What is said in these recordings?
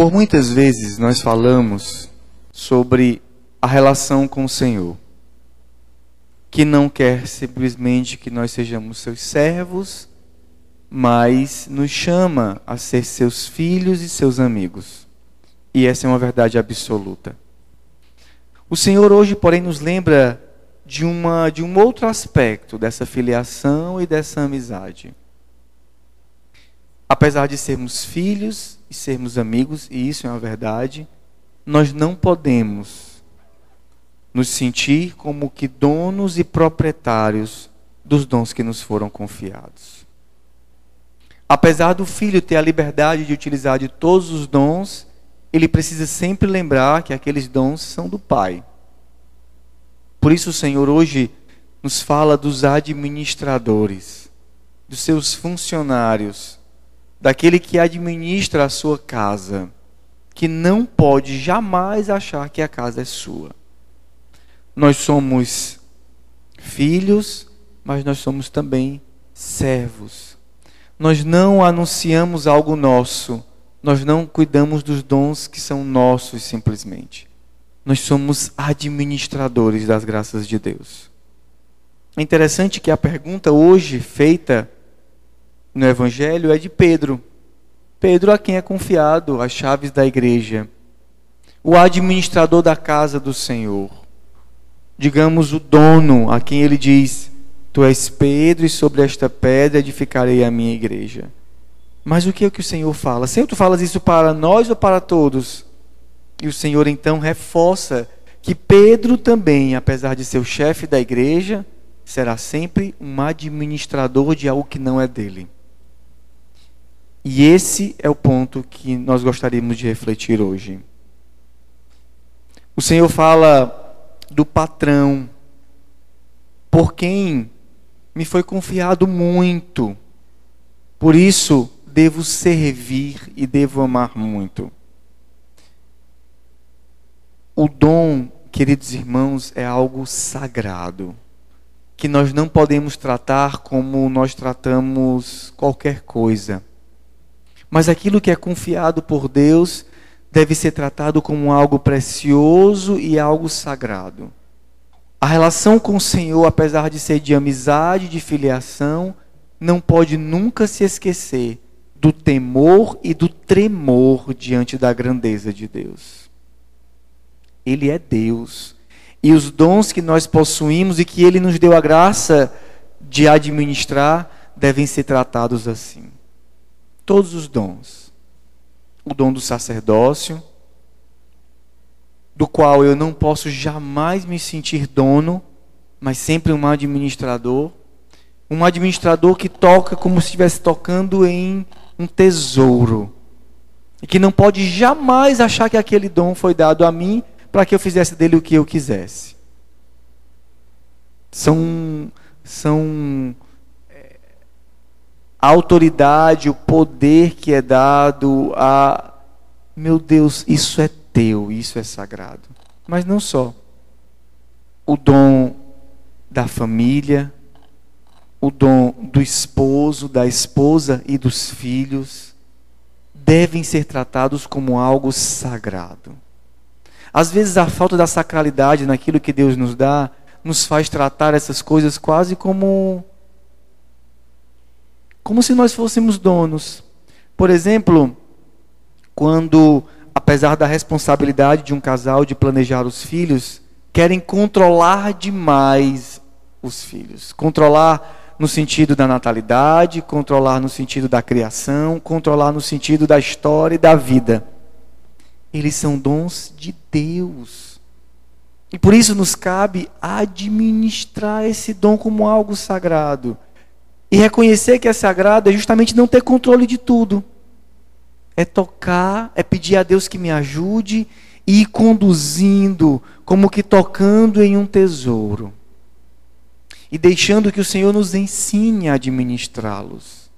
Por muitas vezes nós falamos sobre a relação com o Senhor, que não quer simplesmente que nós sejamos seus servos, mas nos chama a ser seus filhos e seus amigos. E essa é uma verdade absoluta. O Senhor hoje, porém, nos lembra de, uma, de um outro aspecto dessa filiação e dessa amizade. Apesar de sermos filhos e sermos amigos, e isso é uma verdade, nós não podemos nos sentir como que donos e proprietários dos dons que nos foram confiados. Apesar do filho ter a liberdade de utilizar de todos os dons, ele precisa sempre lembrar que aqueles dons são do Pai. Por isso o Senhor hoje nos fala dos administradores, dos seus funcionários, daquele que administra a sua casa, que não pode jamais achar que a casa é sua. Nós somos filhos, mas nós somos também servos. Nós não anunciamos algo nosso, nós não cuidamos dos dons que são nossos simplesmente. Nós somos administradores das graças de Deus. É interessante que a pergunta hoje feita no Evangelho é de Pedro. Pedro, a quem é confiado as chaves da igreja, o administrador da casa do Senhor, digamos, o dono, a quem ele diz: Tu és Pedro, e sobre esta pedra edificarei a minha igreja. Mas o que é que o Senhor fala? Senhor, tu falas isso para nós ou para todos? E o Senhor então reforça que Pedro também, apesar de ser o chefe da igreja, será sempre um administrador de algo que não é dele. E esse é o ponto que nós gostaríamos de refletir hoje. O Senhor fala do patrão, por quem me foi confiado muito, por isso devo servir e devo amar muito. O dom, queridos irmãos, é algo sagrado, que nós não podemos tratar como nós tratamos qualquer coisa. Mas aquilo que é confiado por Deus deve ser tratado como algo precioso e algo sagrado. A relação com o Senhor, apesar de ser de amizade, de filiação, não pode nunca se esquecer do temor e do tremor diante da grandeza de Deus. Ele é Deus. E os dons que nós possuímos e que Ele nos deu a graça de administrar devem ser tratados assim todos os dons. O dom do sacerdócio, do qual eu não posso jamais me sentir dono, mas sempre um administrador. Um administrador que toca como se estivesse tocando em um tesouro. E que não pode jamais achar que aquele dom foi dado a mim para que eu fizesse dele o que eu quisesse. São, são a autoridade, o poder que é dado a. Meu Deus, isso é teu, isso é sagrado. Mas não só. O dom da família, o dom do esposo, da esposa e dos filhos devem ser tratados como algo sagrado. Às vezes a falta da sacralidade naquilo que Deus nos dá nos faz tratar essas coisas quase como como se nós fôssemos donos. Por exemplo, quando, apesar da responsabilidade de um casal de planejar os filhos, querem controlar demais os filhos. Controlar no sentido da natalidade, controlar no sentido da criação, controlar no sentido da história e da vida. Eles são dons de Deus. E por isso nos cabe administrar esse dom como algo sagrado. E reconhecer que é sagrado é justamente não ter controle de tudo. É tocar, é pedir a Deus que me ajude e ir conduzindo, como que tocando em um tesouro. E deixando que o Senhor nos ensine a administrá-los.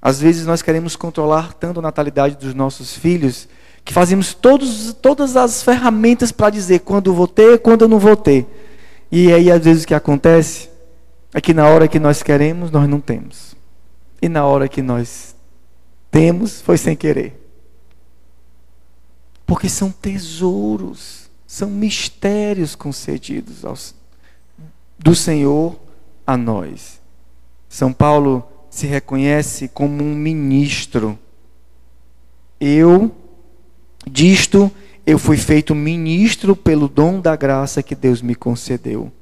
Às vezes nós queremos controlar tanto a natalidade dos nossos filhos que fazemos todos, todas as ferramentas para dizer quando vou ter, quando eu não vou ter. E aí, às vezes, o que acontece? É que na hora que nós queremos, nós não temos. E na hora que nós temos, foi sem querer. Porque são tesouros, são mistérios concedidos aos, do Senhor a nós. São Paulo se reconhece como um ministro. Eu, disto, eu fui feito ministro pelo dom da graça que Deus me concedeu,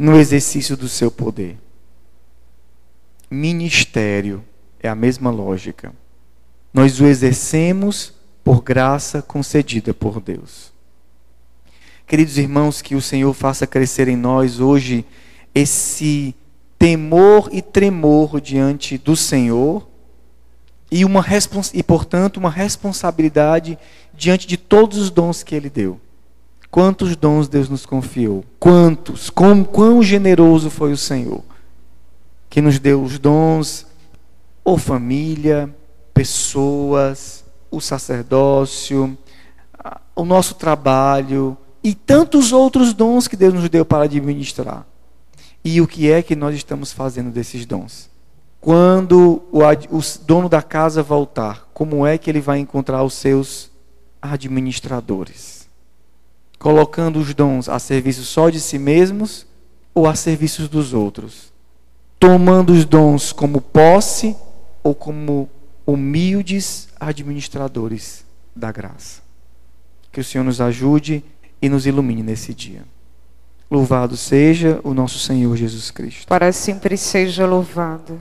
no exercício do seu poder. Ministério é a mesma lógica. Nós o exercemos por graça concedida por Deus. Queridos irmãos, que o Senhor faça crescer em nós hoje esse temor e tremor diante do Senhor e, uma e, portanto, uma responsabilidade diante de todos os dons que Ele deu. Quantos dons Deus nos confiou? Quantos? Quão, quão generoso foi o Senhor que nos deu os dons, ou família, pessoas, o sacerdócio, o nosso trabalho e tantos outros dons que Deus nos deu para administrar. E o que é que nós estamos fazendo desses dons? Quando o, o dono da casa voltar, como é que ele vai encontrar os seus administradores? Colocando os dons a serviço só de si mesmos ou a serviço dos outros? Tomando os dons como posse ou como humildes administradores da graça? Que o Senhor nos ajude e nos ilumine nesse dia. Louvado seja o nosso Senhor Jesus Cristo. Para sempre seja louvado.